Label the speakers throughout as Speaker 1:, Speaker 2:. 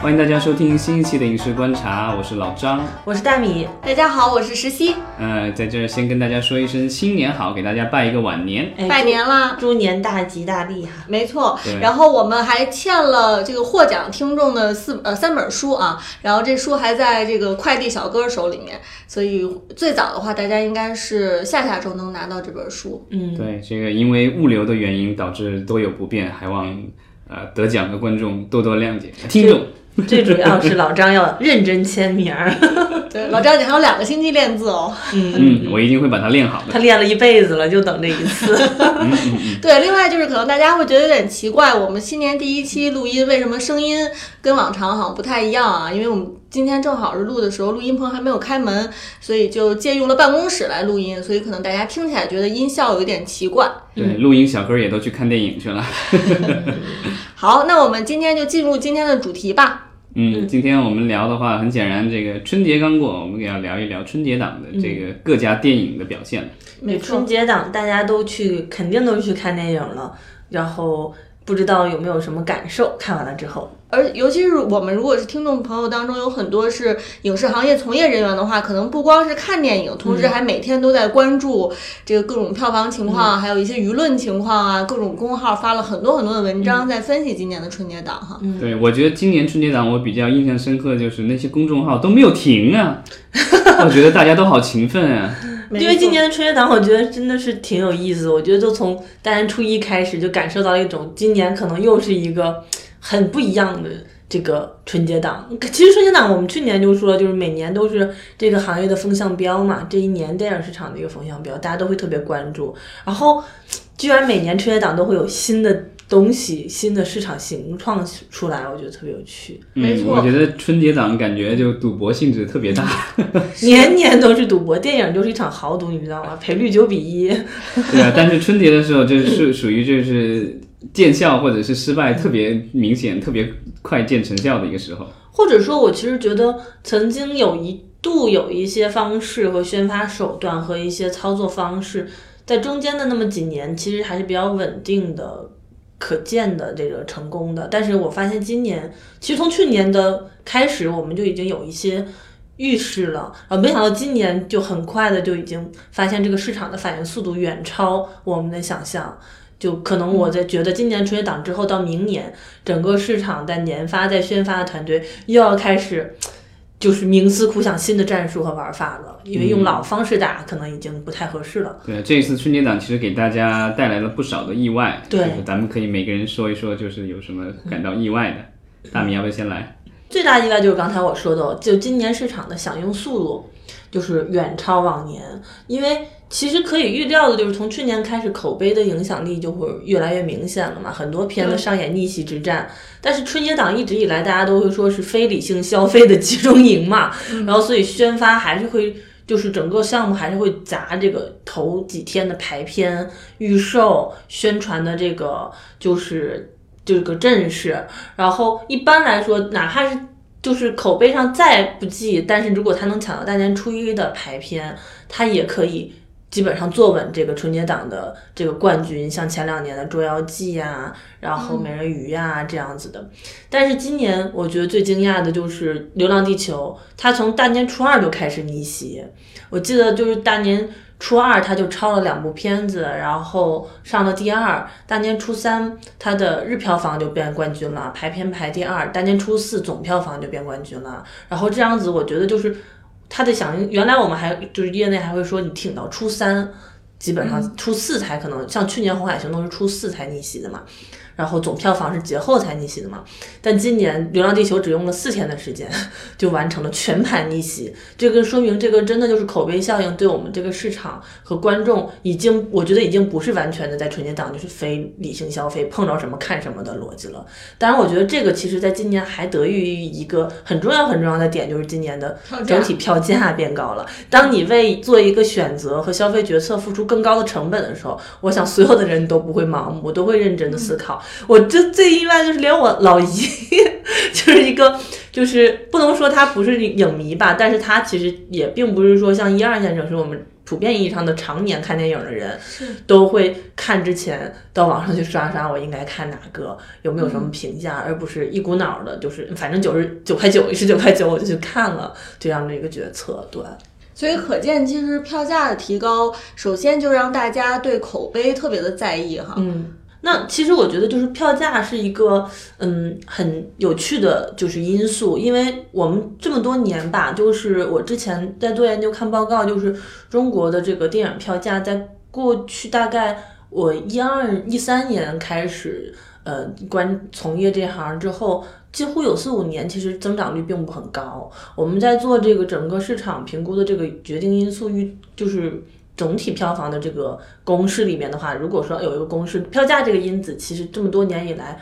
Speaker 1: 欢迎大家收听新一期的《影视观察》，我是老张，
Speaker 2: 我是大米。
Speaker 3: 大家好，我是石溪。
Speaker 1: 呃，在这儿先跟大家说一声新年好，给大家拜一个晚年。
Speaker 2: 哎
Speaker 3: 拜年啦！
Speaker 2: 猪年大吉大利哈！
Speaker 3: 没错，然后我们还欠了这个获奖听众的四呃三本书啊，然后这书还在这个快递小哥手里面，所以最早的话，大家应该是下下周能拿到这本书。
Speaker 2: 嗯，
Speaker 1: 对，这个因为物流的原因导致多有不便，还望呃得奖的观众多多谅解。听众，
Speaker 2: 最主要是老张要认真签名儿，
Speaker 3: 对，老张，你还有两个星期练字哦。
Speaker 1: 嗯，我一定会把它练好的。
Speaker 2: 他练了一辈子了，就等这一次。
Speaker 3: 对，另外就是可能大家会觉得有点奇怪，我们新年第一期录音为什么声音跟往常好像不太一样啊？因为我们今天正好是录的时候，录音棚还没有开门，所以就借用了办公室来录音，所以可能大家听起来觉得音效有点奇怪。
Speaker 1: 对，录音小哥也都去看电影去了。
Speaker 3: 好，那我们今天就进入今天的主题吧。
Speaker 1: 嗯，今天我们聊的话，很显然，这个春节刚过，我们也要聊一聊春节档的这个各家电影的表现了。
Speaker 3: 没
Speaker 2: 春节档大家都去，肯定都去看电影了，然后不知道有没有什么感受？看完了之后，
Speaker 3: 而尤其是我们如果是听众朋友当中有很多是影视行业从业人员的话，可能不光是看电影，同时还每天都在关注这个各种票房情况，还有一些舆论情况啊，各种公号发了很多很多的文章在分析今年的春节档哈。
Speaker 1: 对，我觉得今年春节档我比较印象深刻，就是那些公众号都没有停啊，我觉得大家都好勤奋啊。
Speaker 2: 因为今年的春节档，我觉得真的是挺有意思的。我觉得就从大年初一开始，就感受到一种今年可能又是一个很不一样的这个春节档。其实春节档我们去年就说，就是每年都是这个行业的风向标嘛，这一年电影市场的一个风向标，大家都会特别关注。然后，居然每年春节档都会有新的东西、新的市场形创出来，我觉得特别有趣。
Speaker 3: 没错
Speaker 1: 嗯，我觉得春节档感觉就赌博性质特别大。
Speaker 2: 年年都是赌博，电影就是一场豪赌，你知道吗？赔率九比一。
Speaker 1: 对啊，但是春节的时候就是 属于就是见效或者是失败特别明显、特别快见成效的一个时候。
Speaker 2: 或者说，我其实觉得曾经有一度有一些方式和宣发手段和一些操作方式，在中间的那么几年，其实还是比较稳定的、可见的这个成功的。但是我发现今年，其实从去年的开始，我们就已经有一些预示了，啊，没想到今年就很快的就已经发现这个市场的反应速度远超我们的想象。就可能我在觉得今年春节档之后到明年，整个市场在研发、在宣发的团队又要开始，就是冥思苦想新的战术和玩法了，因为用老方式打可能已经不太合适了。
Speaker 1: 对，这一次春节档其实给大家带来了不少的意外。
Speaker 2: 对
Speaker 1: 就是咱们可以每个人说一说，就是有什么感到意外的。大米要不要先来？
Speaker 2: 最大意外就是刚才我说的，就今年市场的响应速度就是远超往年，因为其实可以预料的就是从去年开始，口碑的影响力就会越来越明显了嘛，很多片子上演逆袭之战。但是春节档一直以来大家都会说是非理性消费的集中营嘛，然后所以宣发还是会。就是整个项目还是会砸这个头几天的排片、预售、宣传的这个就是这个阵势，然后一般来说，哪怕是就是口碑上再不济，但是如果他能抢到大年初一的排片，他也可以基本上坐稳这个春节档的这个冠军，像前两年的《捉妖记》呀，然后《美人鱼》呀这样子的。但是今年我觉得最惊讶的就是《流浪地球》，它从大年初二就开始逆袭，我记得就是大年。初二它就超了两部片子，然后上了第二。大年初三它的日票房就变冠军了，排片排第二。大年初四总票房就变冠军了。然后这样子，我觉得就是它的响应。原来我们还就是业内还会说，你挺到初三，基本上初四才可能，像去年《红海行动》是初四才逆袭的嘛。然后总票房是节后才逆袭的嘛，但今年《流浪地球》只用了四天的时间就完成了全盘逆袭，这个说明这个真的就是口碑效应对我们这个市场和观众已经，我觉得已经不是完全的在春节档就是非理性消费碰着什么看什么的逻辑了。当然，我觉得这个其实在今年还得益于一个很重要很重要的点，就是今年的整体票价变高了。当你为做一个选择和消费决策付出更高的成本的时候，我想所有的人都不会盲目，都会认真的思考。我这最意外就是连我老姨 就是一个，就是不能说他不是影迷吧，但是他其实也并不是说像一二线城市我们普遍意义上的常年看电影的人，都会看之前到网上去刷刷，我应该看哪个，有没有什么评价，而不是一股脑的，就是反正九十九块九、十九块九我就去看了这样的一个决策。对，
Speaker 3: 所以可见，其实票价的提高，首先就让大家对口碑特别的在意哈。
Speaker 2: 嗯。那其实我觉得就是票价是一个嗯很有趣的就是因素，因为我们这么多年吧，就是我之前在做研究看报告，就是中国的这个电影票价在过去大概我一二一三年开始呃关从业这行之后，几乎有四五年其实增长率并不很高。我们在做这个整个市场评估的这个决定因素预就是。总体票房的这个公式里面的话，如果说有一个公式，票价这个因子，其实这么多年以来，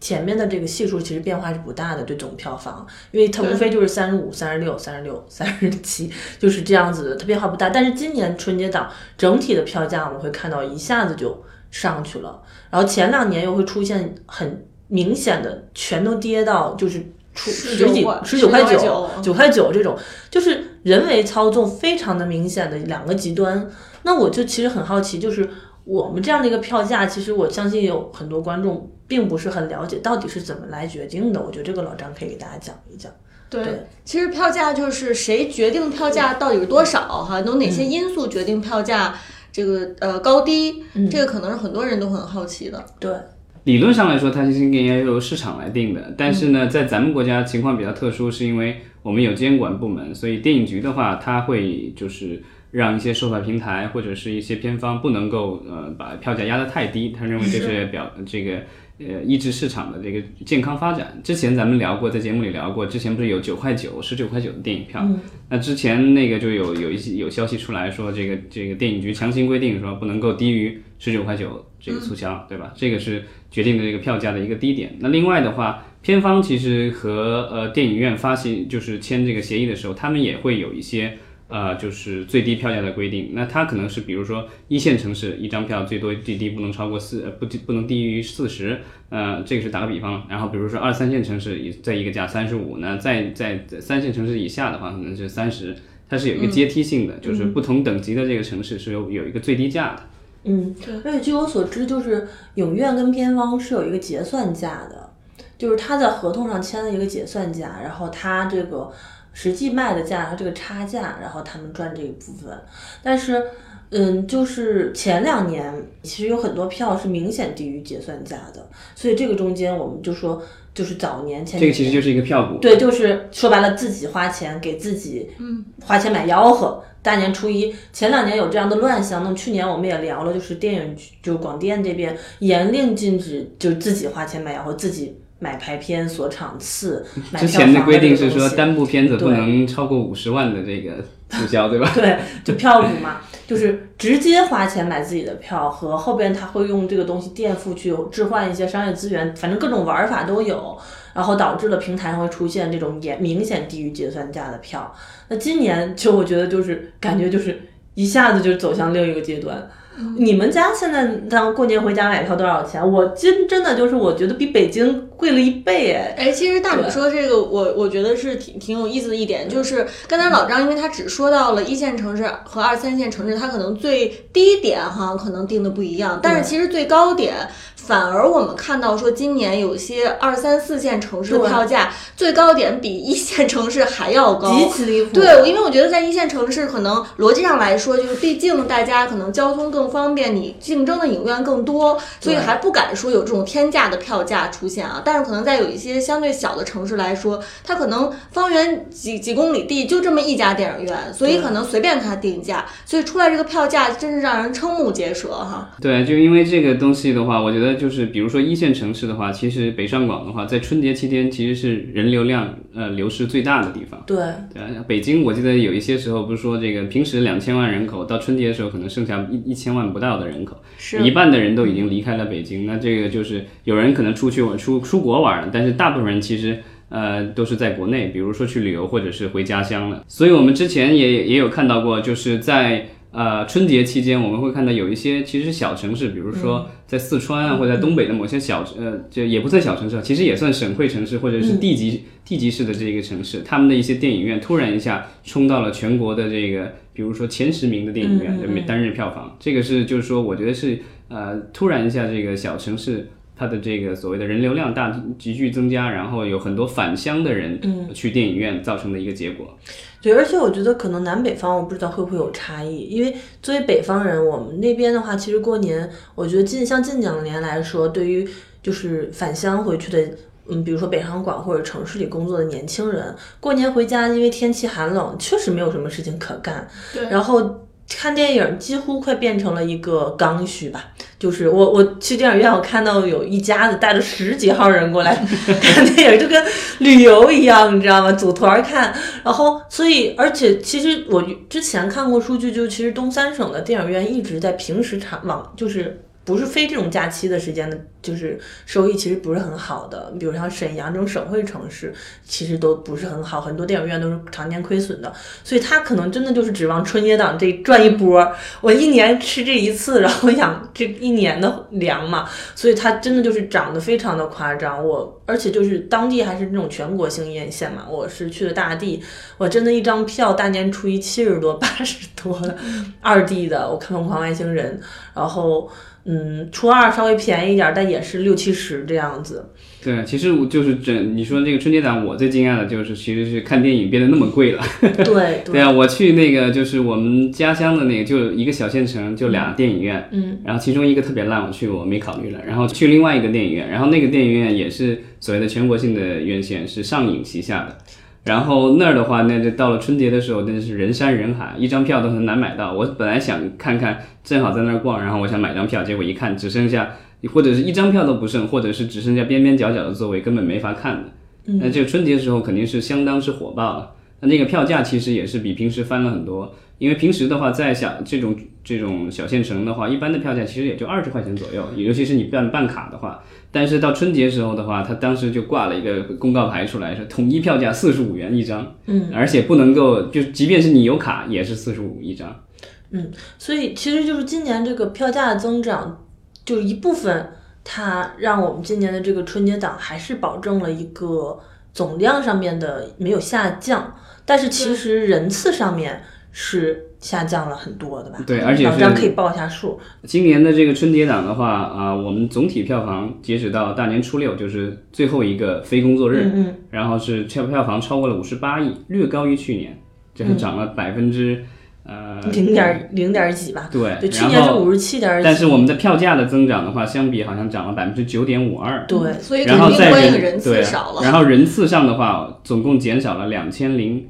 Speaker 2: 前面的这个系数其实变化是不大的，对总票房，因为它无非就是三十五、三十六、三十六、三十七，就是这样子的，它变化不大。但是今年春节档整体的票价，我们会看到一下子就上去了，然后前两年又会出现很明显的全都跌到就是出。十几十九块九九块九这种，就是人为操纵非常的明显的两个极端。那我就其实很好奇，就是我们这样的一个票价，其实我相信有很多观众并不是很了解到底是怎么来决定的。我觉得这个老张可以给大家讲一讲。
Speaker 3: 对，其实票价就是谁决定票价到底是多少哈？有哪些因素决定票价这个呃高低？这个可能是很多人都很好奇的。
Speaker 2: 对。
Speaker 1: 理论上来说，它其实应该由市场来定的。但是呢，在咱们国家情况比较特殊，是因为我们有监管部门，所以电影局的话，它会就是让一些售票平台或者是一些片方不能够呃把票价压得太低，他认为这是表这个。呃，抑制市场的这个健康发展。之前咱们聊过，在节目里聊过，之前不是有九块九、十九块九的电影票？那之前那个就有有一些有消息出来说，这个这个电影局强行规定说不能够低于十九块九这个促销，对吧？这个是决定的这个票价的一个低点。那另外的话，片方其实和呃电影院发行就是签这个协议的时候，他们也会有一些。呃，就是最低票价的规定，那它可能是比如说一线城市一张票最多最低不能超过四，不不能低于四十，呃，这个是打个比方。然后比如说二三线城市一在一个价三十五，那在在三线城市以下的话可能是三十，它是有一个阶梯性的，就是不同等级的这个城市是有有一个最低价的。
Speaker 2: 嗯，对。而且据我所知，就是影院跟片方是有一个结算价的，就是他在合同上签了一个结算价，然后他这个。实际卖的价和这个差价，然后他们赚这一部分。但是，嗯，就是前两年其实有很多票是明显低于结算价的，所以这个中间我们就说，就是早年前
Speaker 1: 这个其实就是一个票股，
Speaker 2: 对，就是说白了自己花钱给自己，嗯，花钱买吆喝。大年初一前两年有这样的乱象，那么去年我们也聊了，就是电影就是广电这边严令禁止，就自己花钱买吆喝，自己。买排片锁场次，
Speaker 1: 之前的规定是说单部片子不能超过五十万的这个促销，对吧？
Speaker 2: 对，就票股嘛，就是直接花钱买自己的票，和后边他会用这个东西垫付去置换一些商业资源，反正各种玩法都有，然后导致了平台上会出现这种也明显低于结算价的票。那今年就我觉得就是感觉就是一下子就走向另一个阶段。你们家现在当过年回家买票多少钱？我真真的就是我觉得比北京贵了一倍哎！
Speaker 3: 哎，其实大米说这个，我我觉得是挺挺有意思的一点，就是刚才老张，因为他只说到了一线城市和二三线城市，他可能最低点哈可能定的不一样，但是其实最高点。反而我们看到说，今年有些二三四线城市的票价最高点比一线城市还要高，
Speaker 2: 极其离谱。
Speaker 3: 对，因为我觉得在一线城市，可能逻辑上来说，就是毕竟大家可能交通更方便，你竞争的影院更多，所以还不敢说有这种天价的票价出现啊。但是可能在有一些相对小的城市来说，它可能方圆几几公里地就这么一家电影院，所以可能随便它定价，所以出来这个票价真是让人瞠目结舌哈。
Speaker 1: 对，就因为这个东西的话，我觉得。就是比如说一线城市的话，其实北上广的话，在春节期间其实是人流量呃流失最大的地方。
Speaker 2: 对
Speaker 1: 对，北京我记得有一些时候不是说这个平时两千万人口，到春节的时候可能剩下一一千万不到的人口，是一半的人都已经离开了北京。那这个就是有人可能出去玩出出国玩了，但是大部分人其实呃都是在国内，比如说去旅游或者是回家乡了。所以我们之前也也有看到过，就是在。呃春节期间，我们会看到有一些其实小城市，比如说在四川啊，或者在东北的某些小呃，就也不算小城市，其实也算省会城市或者是地级、地级市的这个城市，他们的一些电影院突然一下冲到了全国的这个，比如说前十名的电影院，每单日票房，这个是就是说，我觉得是呃突然一下这个小城市。它的这个所谓的人流量大急剧增加，然后有很多返乡的人去电影院造成的一个结果。
Speaker 2: 对，而且我觉得可能南北方我不知道会不会有差异，因为作为北方人，我们那边的话，其实过年，我觉得近像近两年来说，对于就是返乡回去的，嗯，比如说北上广或者城市里工作的年轻人，过年回家，因为天气寒冷，确实没有什么事情可干，
Speaker 3: 对，
Speaker 2: 然后。看电影几乎快变成了一个刚需吧，就是我我去电影院，我看到有一家子带了十几号人过来 看电影，就跟旅游一样，你知道吗？组团看，然后所以而且其实我之前看过数据，就其实东三省的电影院一直在平时场往就是。不是非这种假期的时间的，就是收益其实不是很好的。比如像沈阳这种省会城市，其实都不是很好，很多电影院都是常年亏损的。所以他可能真的就是指望春节档这赚一波，我一年吃这一次，然后养这一年的粮嘛。所以它真的就是涨得非常的夸张。我而且就是当地还是那种全国性院线嘛，我是去的大地，我真的一张票大年初一七十多八十多的，二 D 的，我看《疯狂外星人》，然后。嗯，初二稍微便宜一点，但也是六七十这样子。
Speaker 1: 对，其实我就是整你说这个春节档，我最惊讶的就是其实是看电影变得那么贵了。
Speaker 2: 对
Speaker 1: 对啊，我去那个就是我们家乡的那个，就一个小县城，就俩电影院。
Speaker 2: 嗯。
Speaker 1: 然后其中一个特别烂，我去我没考虑了。然后去另外一个电影院，然后那个电影院也是所谓的全国性的院线，是上影旗下的。然后那儿的话，那就到了春节的时候，那是人山人海，一张票都很难买到。我本来想看看，正好在那儿逛，然后我想买张票，结果一看只剩下，或者是一张票都不剩，或者是只剩下边边角角的座位，根本没法看的。那这个春节时候肯定是相当是火爆了。那那个票价其实也是比平时翻了很多。因为平时的话，在想这种这种小县城的话，一般的票价其实也就二十块钱左右，尤其是你办办卡的话。但是到春节时候的话，他当时就挂了一个公告牌出来，说统一票价四十五元一张，
Speaker 2: 嗯，
Speaker 1: 而且不能够，就即便是你有卡，也是四十五一张。
Speaker 2: 嗯，所以其实就是今年这个票价的增长，就一部分它让我们今年的这个春节档还是保证了一个总量上面的没有下降，但是其实人次上面。是下降了很多的吧？
Speaker 1: 对，而且
Speaker 2: 老张可以报一下数。
Speaker 1: 今年的这个春节档的话啊，我们总体票房截止到大年初六，就是最后一个非工作
Speaker 2: 日，
Speaker 1: 嗯，然后是票票房超过了五十八亿，略高于去年，就是涨了百分之呃
Speaker 2: 零点零点几吧。
Speaker 1: 对，
Speaker 2: 对，去年是五十七点
Speaker 1: 但是我们的票价的增长的话，相比好像涨了百分之九点五二。
Speaker 2: 对，
Speaker 3: 所以
Speaker 1: 然后在
Speaker 3: 人次少了。
Speaker 1: 然后人次上的话，总共减少了两千零。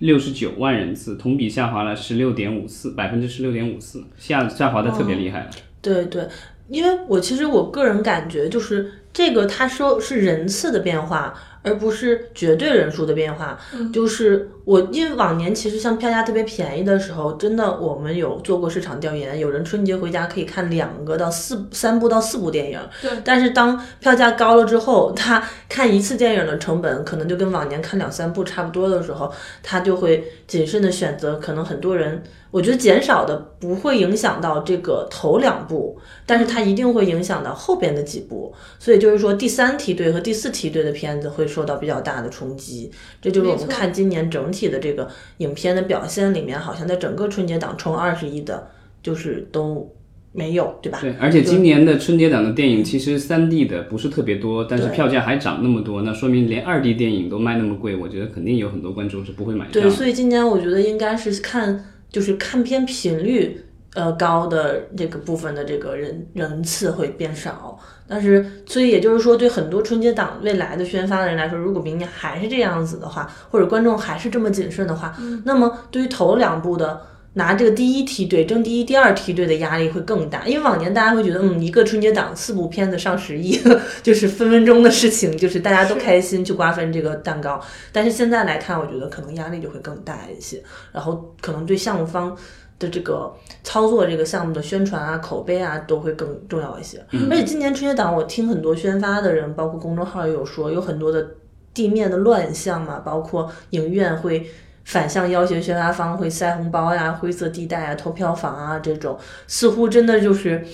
Speaker 1: 六十九万人次，同比下滑了十六点五四，百分之十六点五四，下下滑的特别厉害。
Speaker 2: 对对，因为我其实我个人感觉就是这个，他说是人次的变化。而不是绝对人数的变化，就是我因为往年其实像票价特别便宜的时候，真的我们有做过市场调研，有人春节回家可以看两个到四三部到四部电影。
Speaker 3: 对，
Speaker 2: 但是当票价高了之后，他看一次电影的成本可能就跟往年看两三部差不多的时候，他就会谨慎的选择，可能很多人。我觉得减少的不会影响到这个头两部，但是它一定会影响到后边的几部，所以就是说第三梯队和第四梯队的片子会受到比较大的冲击。这就是我们看今年整体的这个影片的表现里面，好像在整个春节档冲二十亿的，就是都没有，对吧？
Speaker 1: 对，而且今年的春节档的电影其实三 D 的不是特别多，但是票价还涨那么多，那说明连二 D 电影都卖那么贵，我觉得肯定有很多观众是不会买账。
Speaker 2: 对，所以今年我觉得应该是看。就是看片频率呃高的这个部分的这个人人次会变少，但是所以也就是说，对很多春节档未来的宣发的人来说，如果明年还是这样子的话，或者观众还是这么谨慎的话，那么对于头两部的拿这个第一梯队争第一、第二梯队的压力会更大，因为往年大家会觉得，嗯，一个春节档四部片子上十亿，就是分分钟的事情，就是大家都开心去瓜分这个蛋糕。但是现在来看，我觉得可能压力就会更大一些，然后可能对项目方的这个操作这个项目的宣传啊、口碑啊都会更重要一些。而且今年春节档，我听很多宣发的人，包括公众号也有说，有很多的地面的乱象嘛，包括影院会。反向要挟宣发方会塞红包呀、灰色地带啊、投票房啊这种，似乎真的就是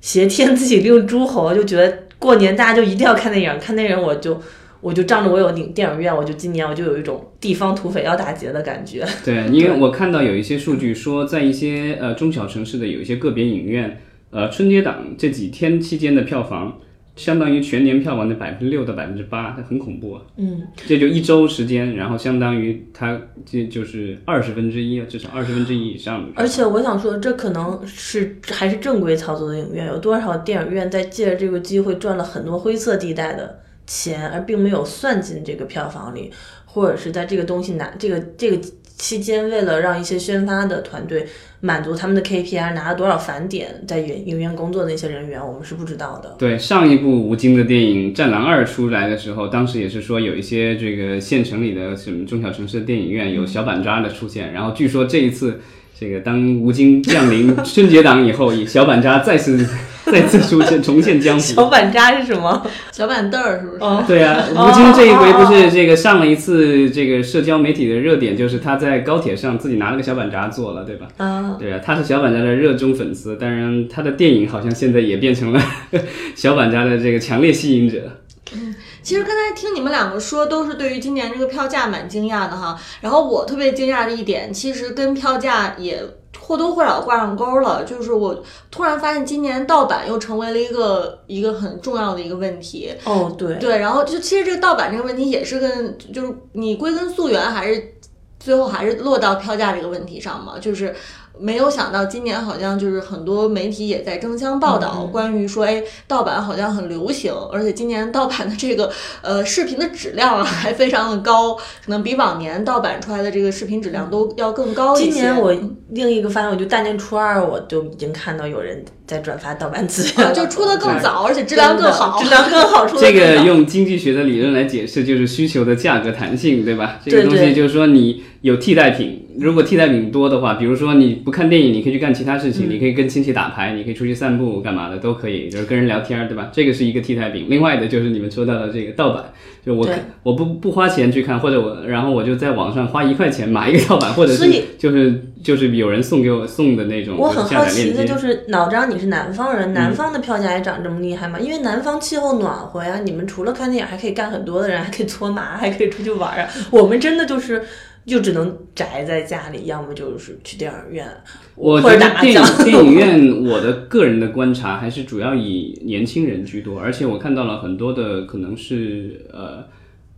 Speaker 2: 挟 天子以令诸侯，就觉得过年大家就一定要看电影，看电影我就。我就仗着我有电电影院，我就今年我就有一种地方土匪要打劫的感觉。
Speaker 1: 对，因为我看到有一些数据说，在一些呃中小城市的有一些个别影院，呃春节档这几天期间的票房，相当于全年票房的百分之六到百分之八，它很恐怖啊。
Speaker 2: 嗯，
Speaker 1: 这就一周时间，然后相当于它这就是二十分之一，至少二十分之一以上。
Speaker 2: 而且我想说，这可能是还是正规操作的影院，有多少电影院在借着这个机会赚了很多灰色地带的。钱，而并没有算进这个票房里，或者是在这个东西拿这个这个期间，为了让一些宣发的团队满足他们的 KPI，拿了多少返点，在影影院工作的那些人员，我们是不知道的。
Speaker 1: 对，上一部吴京的电影《战狼二》出来的时候，当时也是说有一些这个县城里的什么中小城市的电影院有小板扎的出现，然后据说这一次这个当吴京降临春节档以后，以小板扎再次。再次出现，重现江湖。
Speaker 2: 小板扎是什么？
Speaker 3: 小板凳儿是不是？
Speaker 1: 对啊，吴京这一回不是这个上了一次这个社交媒体的热点，就是他在高铁上自己拿了个小板扎做了，对吧？
Speaker 2: 啊，
Speaker 1: 对啊，他是小板扎的热衷粉丝，当然他的电影好像现在也变成了 小板扎的这个强烈吸引者。
Speaker 3: 嗯，其实刚才听你们两个说，都是对于今年这个票价蛮惊讶的哈。然后我特别惊讶的一点，其实跟票价也。或多或少挂上钩了，就是我突然发现今年盗版又成为了一个一个很重要的一个问题。
Speaker 2: 哦，对
Speaker 3: 对，然后就其实这个盗版这个问题也是跟就是你归根溯源还是最后还是落到票价这个问题上嘛，就是。没有想到今年好像就是很多媒体也在争相报道，关于说，哎，盗版好像很流行，而且今年盗版的这个呃 视频的质量还非常的高，可能比往年盗版出来的这个视频质量都要更高一
Speaker 2: 些。今年我另一个发现，我就大年初二我就已经看到有人在转发盗版资源，
Speaker 3: 就出的更早，而且质量更好，
Speaker 2: 质量更好出。
Speaker 1: 这个用经济学的理论来解释，就是需求的价格弹性，对吧？这个东西就是说你有替代品。如果替代品多的话，比如说你不看电影，你可以去干其他事情，你可以跟亲戚打牌，你可以出去散步，干嘛的都可以，就是跟人聊天，对吧？这个是一个替代品。另外的就是你们说到的这个盗版，就我我不不花钱去看，或者我然后我就在网上花一块钱买一个盗版，或者是就是就是有人送给我送的那种。
Speaker 2: 我很好奇的就是，老张你是南方人，南方的票价也涨这么厉害吗？因为南方气候暖和呀，你们除了看电影还可以干很多的人，还可以搓麻，还可以出去玩啊。我们真的就是。就只能宅在家里，要么就是去电影院。
Speaker 1: 我觉得电影电影院，我的个人的观察还是主要以年轻人居多，而且我看到了很多的可能是呃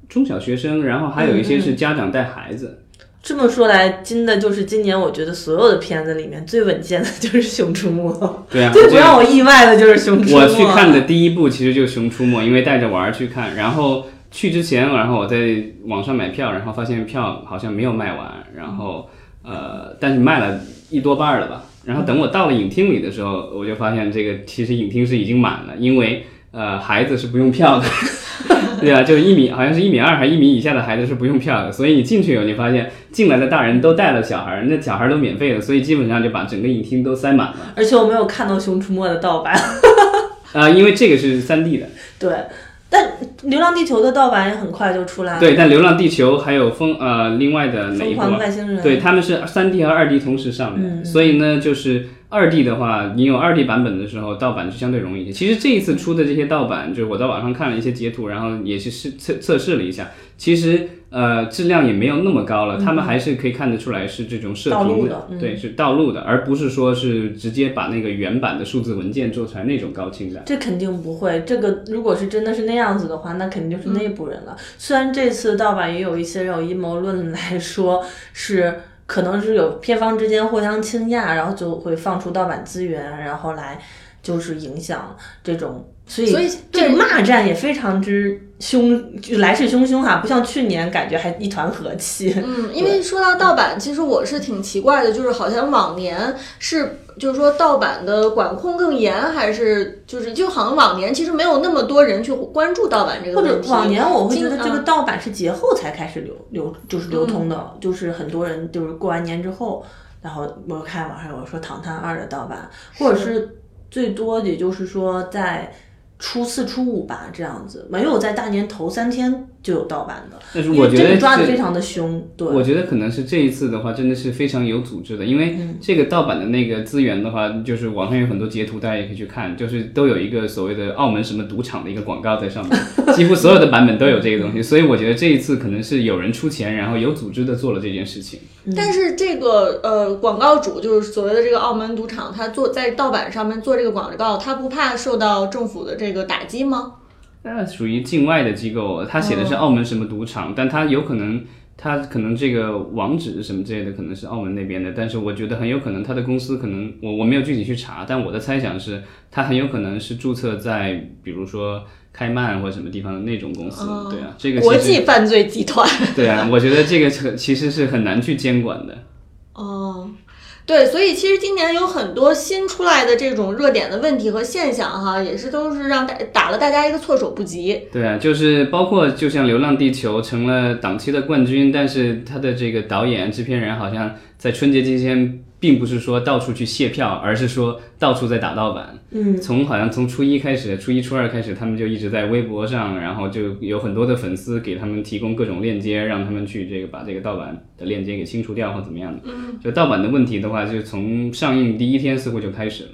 Speaker 1: 中小学生，然后还有一些是家长带孩子。
Speaker 2: 这么说来，真的就是今年我觉得所有的片子里面最稳健的就是《熊出没》。
Speaker 1: 对啊，
Speaker 2: 最不让我意外的就是《熊出没》。
Speaker 1: 我去看的第一部其实就是《熊出没》，因为带着娃儿去看，然后。去之前，然后我在网上买票，然后发现票好像没有卖完，然后呃，但是卖了一多半了吧。然后等我到了影厅里的时候，我就发现这个其实影厅是已经满了，因为呃孩子是不用票的，对啊，就一米好像是一米二还一米以下的孩子是不用票的，所以你进去以后，你发现进来的大人都带了小孩，那小孩都免费的，所以基本上就把整个影厅都塞满了。
Speaker 2: 而且我没有看到《熊出没》的盗版，
Speaker 1: 啊，因为这个是三 D 的，
Speaker 2: 对。但《流浪地球》的盗版也很快就出来了。
Speaker 1: 对，但《流浪地球》还有风呃另外的哪一部？
Speaker 2: 疯狂外星人。
Speaker 1: 对，他们是三 D 和二 D 同时上的，所以呢，就是二 D 的话，你有二 D 版本的时候，盗版就相对容易一些。其实这一次出的这些盗版，就是我在网上看了一些截图，然后也是试测测试了一下，其实。呃，质量也没有那么高了，他们还是可以看得出来是这种射频
Speaker 2: 的，
Speaker 1: 对，是盗录的，而不是说是直接把那个原版的数字文件做出来那种高清的。
Speaker 2: 这肯定不会，这个如果是真的是那样子的话，那肯定就是内部人了。虽然这次盗版也有一些有阴谋论来说是可能是有片方之间互相倾轧，然后就会放出盗版资源，然后来就是影响这种。所以，
Speaker 3: 所以
Speaker 2: 这个骂战也非常之凶，就来势汹汹哈，不像去年感觉还一团和气。
Speaker 3: 嗯，因为说到盗版，其实我是挺奇怪的，就是好像往年是，就是说盗版的管控更严，还是就是就好像往年其实没有那么多人去关注盗版这个
Speaker 2: 问题。或者往年我会觉得这个盗版是节后才开始流流，就是流通的，就是很多人就是过完年之后，然后我看网上有说《唐探二》的盗版，或者是最多也就是说在。初四、初五吧，这样子没有在大年头三天就有盗版的。
Speaker 1: 但是我觉得
Speaker 2: 这个抓的非常的凶，对，
Speaker 1: 我觉得可能是这一次的话，真的是非常有组织的，因为
Speaker 2: 嗯
Speaker 1: 这个盗版的那个资源的话，就是网上有很多截图，大家也可以去看，就是都有一个所谓的澳门什么赌场的一个广告在上面，几乎所有的版本都有这个东西，所以我觉得这一次可能是有人出钱，然后有组织的做了这件事情。
Speaker 3: 但是这个呃广告主就是所谓的这个澳门赌场，他做在盗版上面做这个广告，他不怕受到政府的这个打击吗？
Speaker 1: 那属于境外的机构，他写的是澳门什么赌场，但他有可能，他可能这个网址什么之类的可能是澳门那边的，但是我觉得很有可能他的公司可能我我没有具体去查，但我的猜想是，他很有可能是注册在比如说开曼或者什么地方的那种公司，对啊，这个
Speaker 3: 国际犯罪集团。
Speaker 1: 对啊，我觉得这个其实是很难去监管的。
Speaker 3: 哦，对，所以其实今年有很多新出来的这种热点的问题和现象哈，也是都是让大打了大家一个措手不及。
Speaker 1: 对啊，就是包括就像《流浪地球》成了档期的冠军，但是他的这个导演、制片人好像在春节期间，并不是说到处去卸票，而是说到处在打盗版。
Speaker 2: 嗯，
Speaker 1: 从好像从初一开始，初一初二开始，他们就一直在微博上，然后就有很多的粉丝给他们提供各种链接，让他们去这个把这个盗版的链接给清除掉或怎么样的。嗯，就盗版的问题的话，就从上映第一天似乎就开始了。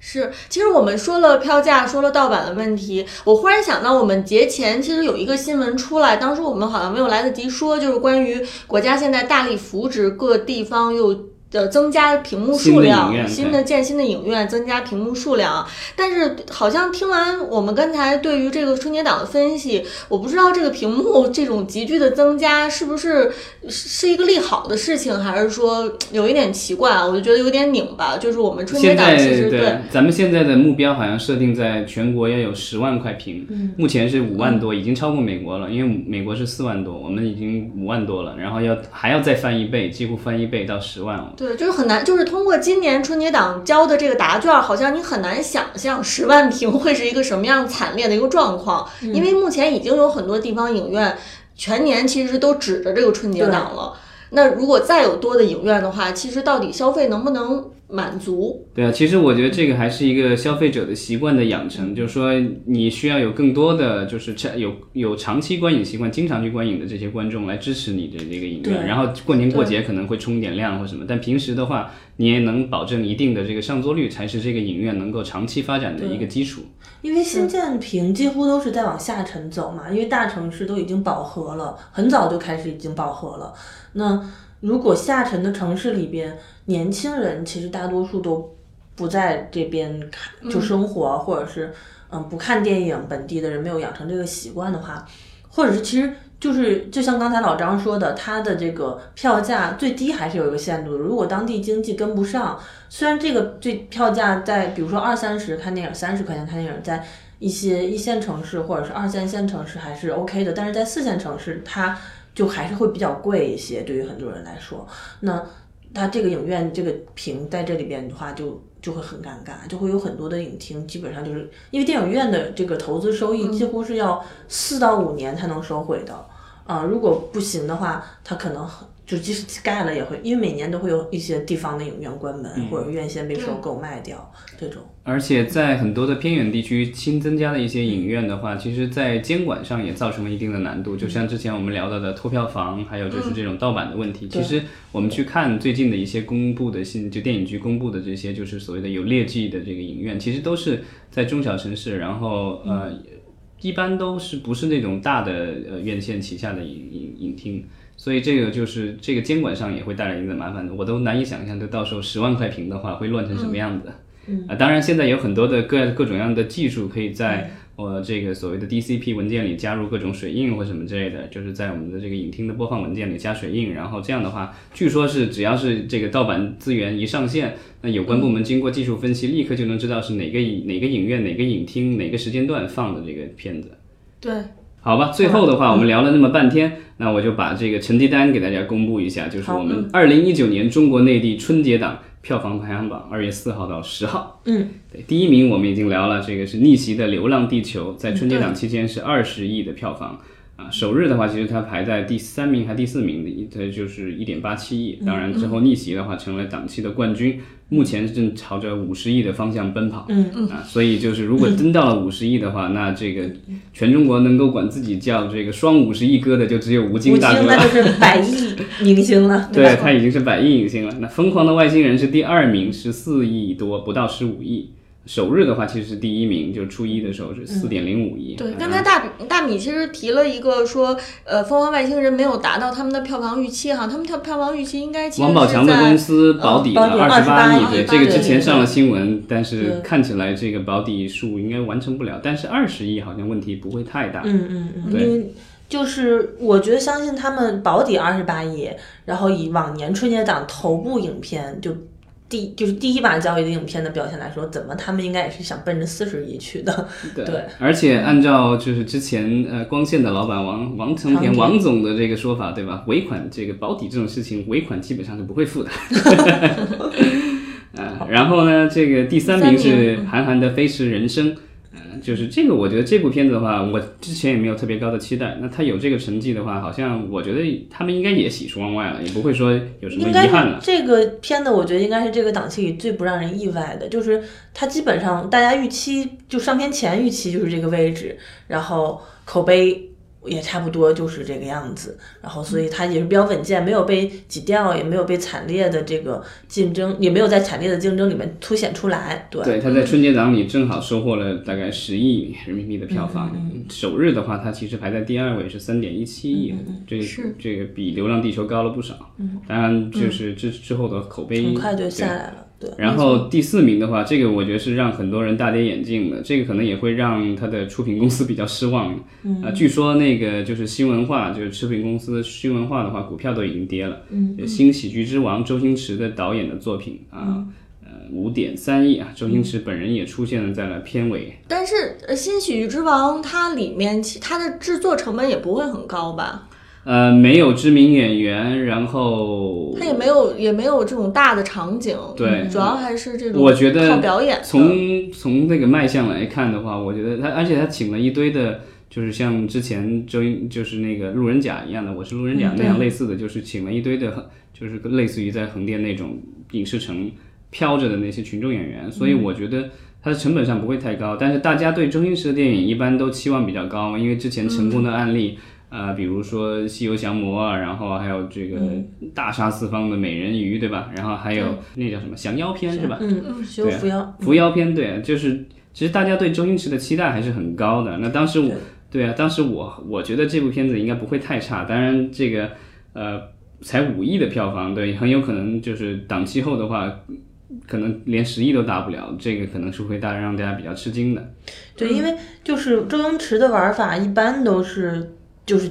Speaker 3: 是，其实我们说了票价，说了盗版的问题，我忽然想到，我们节前其实有一个新闻出来，当时我们好像没有来得及说，就是关于国家现在大力扶植各地方又。呃，增加屏幕数量，
Speaker 1: 新的
Speaker 3: 建新的影院，增加屏幕数量。但是好像听完我们刚才对于这个春节档的分析，我不知道这个屏幕这种急剧的增加是不是是是一个利好的事情，还是说有一点奇怪啊？我就觉得有点拧巴。就是我们春节档其实
Speaker 1: 对咱们现在的目标好像设定在全国要有十万块屏，
Speaker 2: 嗯
Speaker 1: 目前是五万多，已经超过美国了，因为美国是四万多，我们已经五万多了，然后要还要再翻一倍，几乎翻一倍到十万了。
Speaker 3: 对，就是很难，就是通过今年春节档交的这个答卷，好像你很难想象十万平会是一个什么样惨烈的一个状况，因为目前已经有很多地方影院全年其实都指着这个春节档了。那如果再有多的影院的话，其实到底消费能不能满足？
Speaker 1: 对啊，其实我觉得这个还是一个消费者的习惯的养成，就是说你需要有更多的就是长有有长期观影习惯、经常去观影的这些观众来支持你的这个影院，然后过年过节可能会充点量或什么，但平时的话你也能保证一定的这个上座率，才是这个影院能够长期发展的一个基础。
Speaker 2: 因为新建屏几乎都是在往下沉走嘛，因为大城市都已经饱和了，很早就开始已经饱和了。那如果下沉的城市里边，年轻人其实大多数都不在这边看就生活，或者是嗯不看电影，本地的人没有养成这个习惯的话，或者是其实就是就像刚才老张说的，他的这个票价最低还是有一个限度的。如果当地经济跟不上，虽然这个最票价在比如说二三十看电影，三十块钱看电影，在一些一线城市或者是二三线城市还是 OK 的，但是在四线城市它就还是会比较贵一些，对于很多人来说，那它这个影院这个屏在这里边的话就。就会很尴尬，就会有很多的影厅，基本上就是因为电影院的这个投资收益几乎是要四到五年才能收回的，啊、如果不行的话，它可能很就即使盖了也会，因为每年都会有一些地方的影院关门、或者院线被收购卖掉这种。
Speaker 1: 而且在很多的偏远地区新增加的一些影院的话，其实在监管上也造成了一定的难度。就像之前我们聊到的脱票房，还有就是这种盗版的问题。其实我们去看最近的一些公布的信，就电影局公布的这些，就是所谓的有劣迹的这个影院，其实都是在中小城市，然后呃，一般都是不是那种大的呃院线旗下的影影影厅。所以这个就是这个监管上也会带来一定的麻烦的，我都难以想象，就到时候十万块屏的话会乱成什么样子。嗯，啊，当然现在有很多的各各种样的技术，可以在我这个所谓的 DCP 文件里加入各种水印或什么之类的，就是在我们的这个影厅的播放文件里加水印，然后这样的话，据说是只要是这个盗版资源一上线，那有关部门经过技术分析，立刻就能知道是哪个影哪个影院哪个影厅哪个时间段放的这个片子。
Speaker 3: 对，
Speaker 1: 好吧，最后的话，我们聊了那么半天，那我就把这个成绩单给大家公布一下，就是我们二零一九年中国内地春节档票房排行榜，二月四号到十号。
Speaker 2: 嗯，
Speaker 1: 对，第一名我们已经聊了，这个是逆袭的《流浪地球》，在春节档期间是二十亿的票房。啊，首日的话，其实它排在第三名还第四名的，它就是一点八七亿。当然之后逆袭的话，成了档期的冠军，目前正朝着五十亿的方向奔跑。
Speaker 2: 嗯
Speaker 1: 嗯啊，所以就是如果真到了五十亿的话，那这个全中国能够管自己叫这个双五十亿哥的，就只有吴
Speaker 2: 京
Speaker 1: 大哥了。
Speaker 2: 那就是百亿明星了，
Speaker 1: 对？他已经是百亿影星了。那《疯狂的外星人》是第二名，十四亿多，不到十五亿。首日的话其实是第一名，就初一的时候是四点零五亿。
Speaker 3: 对，
Speaker 1: 啊
Speaker 3: 刚才大大米其实提了一个说，呃，《疯狂外星人》没有达到他们的票房预期哈，他们票票房预期应该其实
Speaker 1: 王宝强的公司保底了二十八亿，对，这个之前上了新闻，但是看起来这个保底数应该完成不了，但是二十亿好像问题不会太大。
Speaker 2: 嗯嗯嗯，
Speaker 1: 对
Speaker 2: 就是我觉得相信他们保底二十八亿，然后以往年春节档头部影片就。第就是第一把交椅的影片的表现来说，怎么他们应该也是想奔着四十亿去的。
Speaker 1: 对
Speaker 2: 对
Speaker 1: 而且按照就是之前呃光线的老板王王成田王总的这个说法，对吧？尾款这个保底这种事情，尾款基本上是不会付的。呃，然后呢，这个第三名是韩寒的《飞驰人生》。呃，就是这个，我觉得这部片子的话，我之前也没有特别高的期待。那他有这个成绩的话，好像我觉得他们应该也喜出望外了，也不会说有什么遗
Speaker 2: 应该是
Speaker 1: 憾了。
Speaker 2: 这个片子，我觉得应该是这个档期里最不让人意外的，就是它基本上大家预期就上片前预期就是这个位置，然后口碑也差不多就是这个样子，然后所以它也是比较稳健，没有被挤掉，也没有被惨烈的这个竞争，也没有在惨烈的竞争里面凸显出来。对，
Speaker 1: 对，它在春节档里正好收获了大概十亿人民币的票房。
Speaker 2: 嗯
Speaker 1: 首日的话，它其实排在第二位，是三点一七亿，
Speaker 2: 嗯
Speaker 1: 这
Speaker 3: 是
Speaker 1: 这个比《流浪地球》高了不少。当然，就是之之后的口碑
Speaker 2: 很快就下来了。对，
Speaker 1: 然后第四名的话，这个我觉得是让很多人大跌眼镜的，这个可能也会让他的出品公司比较失望。嗯、啊，据说那个就是新文化，就是出品公司新文化的话，股票都已经跌了。嗯，新喜剧之王周星驰的导演的作品啊，呃，五点三亿啊，周星驰本人也出现了在了片尾。
Speaker 3: 但是呃《新喜剧之王》它里面其它的制作成本也不会很高吧？
Speaker 1: 呃，没有知名演员，然后
Speaker 3: 他也没有也没有这种大的场景，
Speaker 1: 对
Speaker 3: 主要还是这种
Speaker 1: 我觉得
Speaker 3: 靠表演。
Speaker 1: 从从那个卖相来看的话，我觉得他，而且他请了一堆的，就是像之前周英就是那个路人甲一样的，我是路人甲那样类似的，就是请了一堆的，就是类似于在横店那种影视城飘着的那些群众演员，所以我觉得。它的成本上不会太高，但是大家对周星驰的电影一般都期望比较高，因为之前成功的案例，呃，比如说《西游降魔》啊，然后还有这个大杀四方的美人鱼，对吧？然后还有那叫什么降妖篇，是吧？
Speaker 2: 嗯，修
Speaker 1: 对
Speaker 2: 扶摇，
Speaker 1: 扶摇篇，对，就是其实大家对周星驰的期待还是很高的。那当时我，对啊，当时我我觉得这部片子应该不会太差。当然，这个呃才五亿的票房，对，很有可能就是档期后的话，可能连十亿都达不了，这个可能是会大让大家比较吃惊的。
Speaker 2: 对，因为就是周星驰的玩法一般都是就是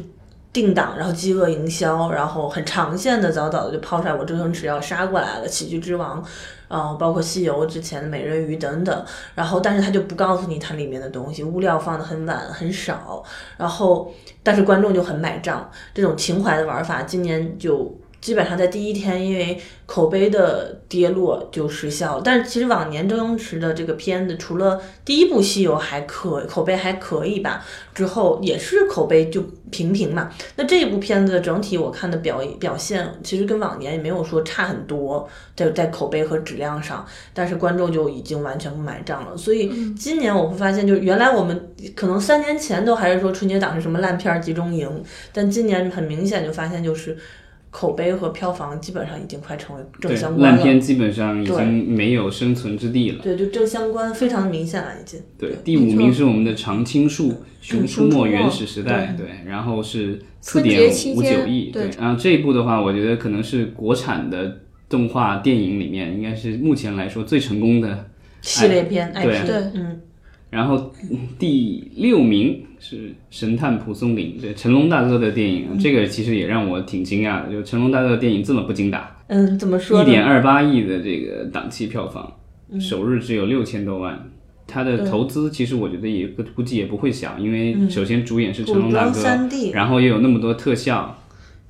Speaker 2: 定档，然后饥饿营销，然后很长线的，早早的就抛出来，我周星驰要杀过来了，喜剧之王，然后、包括西游之前的美人鱼等等，然后但是他就不告诉你它里面的东西，物料放的很晚很少，然后但是观众就很买账，这种情怀的玩法，今年就。基本上在第一天，因为口碑的跌落就失效了。但是其实往年周星驰的这个片子，除了第一部《西游》还可口碑还可以吧，之后也是口碑就平平嘛。那这一部片子的整体我看的表表现，其实跟往年也没有说差很多，在在口碑和质量上，但是观众就已经完全不买账了。所以今年我会发现，就是原来我们可能三年前都还是说春节档是什么烂片集中营，但今年很明显就发现就是。口碑和票房基本上已经快成为正，相关了。
Speaker 1: 烂片基本上已经没有生存之地了。
Speaker 2: 对，就正相关，非常明显了，已经。
Speaker 1: 对，第五名是我们的常青树《熊出没》原始时代，对，然后是四点五九亿，
Speaker 3: 对
Speaker 1: 然后这一部的话，我觉得可能是国产的动画电影里面，应该是目前来说最成功的。
Speaker 2: 系列片
Speaker 1: 对
Speaker 2: 嗯，
Speaker 1: 然后嗯第六名是《神探蒲松龄》，对成龙大哥的电影，这个其实也让我挺惊讶的，就成龙大哥的电影这么不经打，
Speaker 2: 嗯，怎么说呢？
Speaker 1: 一点二八亿的这个档期票房，首日只有六千多万。他的投资其实我觉得也估估计也不会小，因为首先主演是成龙大哥，然后又有那么多特效，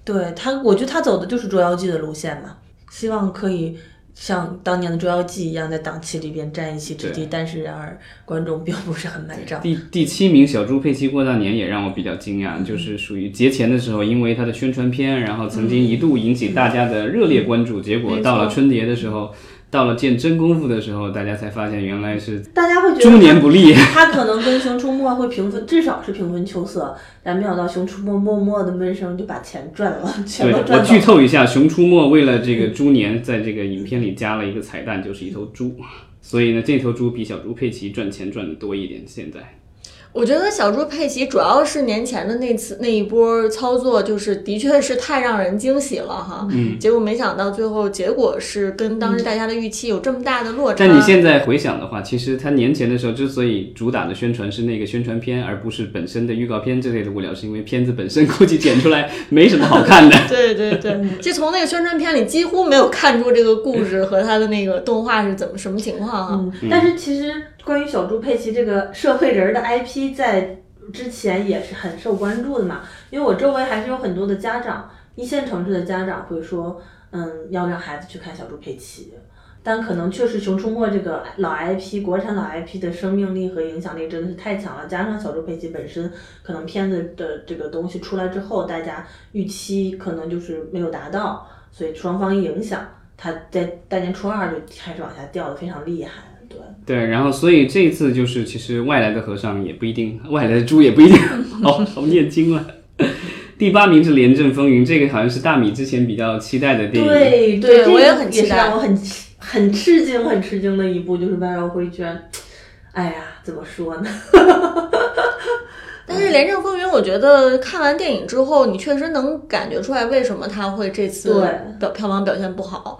Speaker 2: 对他，我觉得他走的就是《捉妖记》的路线嘛，希望可以像当年的《捉妖记》一样，在档期里边占一席之地，但是然而观众并不是很买账。
Speaker 1: 第第七名小猪佩奇过大年也让我比较惊讶，就是属于节前的时候，因为它的宣传片，然后曾经一度引起大家的热烈关注，结果到了春节的时候。到了见真功夫的时候，大家才发现原来是
Speaker 2: 大家会觉得
Speaker 1: 中年不利。
Speaker 2: 他可能跟《熊出没》会平分，至少是平分秋色。但没想到《熊出没》默默的闷声就把钱赚了，全都赚
Speaker 1: 我剧透一下，《熊出没》为了这个猪年，在这个影片里加了一个彩蛋，就是一头猪。所以呢，这头猪比小猪佩奇赚钱赚的多一点。现在。
Speaker 3: 我觉得小猪佩奇主要是年前的那次那一波操作，就是的确是太让人惊喜了哈。
Speaker 1: 嗯。
Speaker 3: 结果没想到最后结果是跟当时大家的预期有这么大的落差。
Speaker 1: 但你现在回想的话，其实他年前的时候之所以主打的宣传是那个宣传片，而不是本身的预告片之类的物料，是因为片子本身估计剪出来没什么好看的。
Speaker 3: 对 对对，就从那个宣传片里几乎没有看出这个故事和他的那个动画是怎么什么情况
Speaker 2: 啊。但是其实。关于小猪佩奇这个社会人的 IP，在之前也是很受关注的嘛。因为我周围还是有很多的家长，一线城市的家长会说，嗯，要让孩子去看小猪佩奇。但可能确实《熊出没》这个老 IP，国产老 IP 的生命力和影响力真的是太强了。加上小猪佩奇本身，可能片子的这个东西出来之后，大家预期可能就是没有达到，所以双方影响，它在大年初二就开始往下掉的非常厉害。对
Speaker 1: 对，然后所以这一次就是其实外来的和尚也不一定，外来的猪也不一定。好好念经了。第八名是《廉政风云》，这个好像是大米之前比较期待的电影。
Speaker 2: 对
Speaker 3: 对，我
Speaker 2: 也
Speaker 3: 很期待，
Speaker 2: 我很很吃惊，很吃惊的一部就是万绕回圈。哎呀，怎么说呢？
Speaker 3: 但是《廉政风云》，我觉得看完电影之后，你确实能感觉出来为什么他会这次表票房表现不好。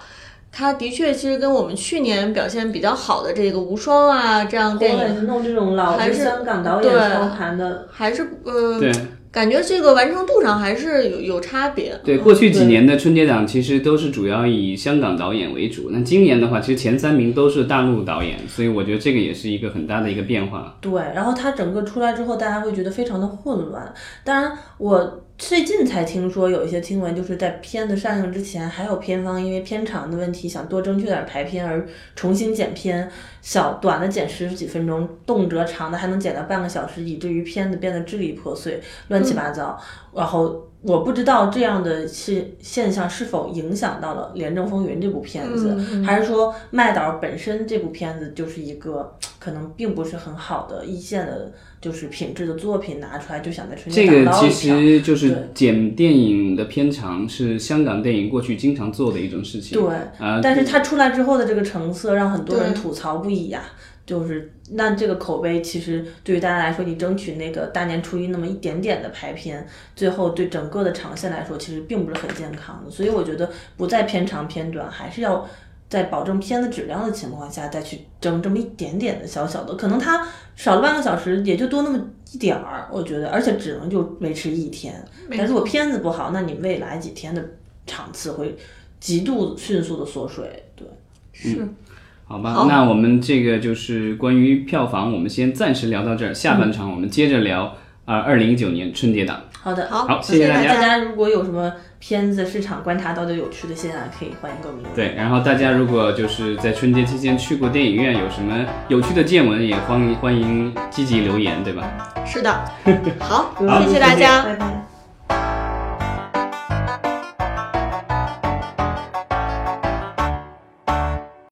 Speaker 3: 他的确，其实跟我们去年表现比较好的这个《无双》啊这样电影，
Speaker 2: 弄这种老
Speaker 3: 是
Speaker 2: 香港导演操盘的，
Speaker 3: 还是呃。
Speaker 1: 对。
Speaker 3: 感觉这个完成度上还是有有差别。
Speaker 1: 对，过去几年的春节档其实都是主要以香港导演为主，那今年的话，其实前三名都是大陆导演，所以我觉得这个也是一个很大的一个变化。
Speaker 2: 对，然后它整个出来之后，大家会觉得非常的混乱。当然，我最近才听说有一些听闻，就是在片子上映之前，还有片方因为片长的问题，想多争取点排片而重新剪片，小短的剪十几分钟，动辄长的还能剪到半个小时，以至于片子变得支离破碎。乱七八糟，然后我不知道这样的现现象是否影响到了《廉政风云》这部片子，还是说麦导本身这部片子就是一个可能并不是很好的一线的，就是品质的作品拿出来就想在春节
Speaker 1: 这个其实就是剪电影的片长是香港电影过去经常做的一种事情。
Speaker 2: 对，但是它出来之后的这个成色让很多人吐槽不已呀。就是那这个口碑，其实对于大家来说，你争取那个大年初一那么一点点的排片，最后对整个的长线来说，其实并不是很健康的。所以我觉得不再偏长偏短，还是要在保证片子质量的情况下，再去争这么一点点的小小的，可能它少了半个小时，也就多那么一点儿。我觉得，而且只能就维持一天。但如果片子不好，那你未来几天的场次会极度迅速的缩水。对，
Speaker 3: 是。
Speaker 1: 好吧，那我们这个就是关于票房，我们先暂时聊到这儿。下半场我们接着聊啊，二零一九年春节档。
Speaker 2: 好的，
Speaker 3: 好，
Speaker 1: 谢谢大
Speaker 2: 家。大家如果有什么片子市场观察到的有趣的现象，可以欢迎跟我们
Speaker 1: 对，然后大家如果就是在春节期间去过电影院，有什么有趣的见闻，也欢迎欢迎积极留言，对吧？
Speaker 3: 是的，好，
Speaker 1: 好，
Speaker 3: 谢谢大家，
Speaker 2: 拜拜。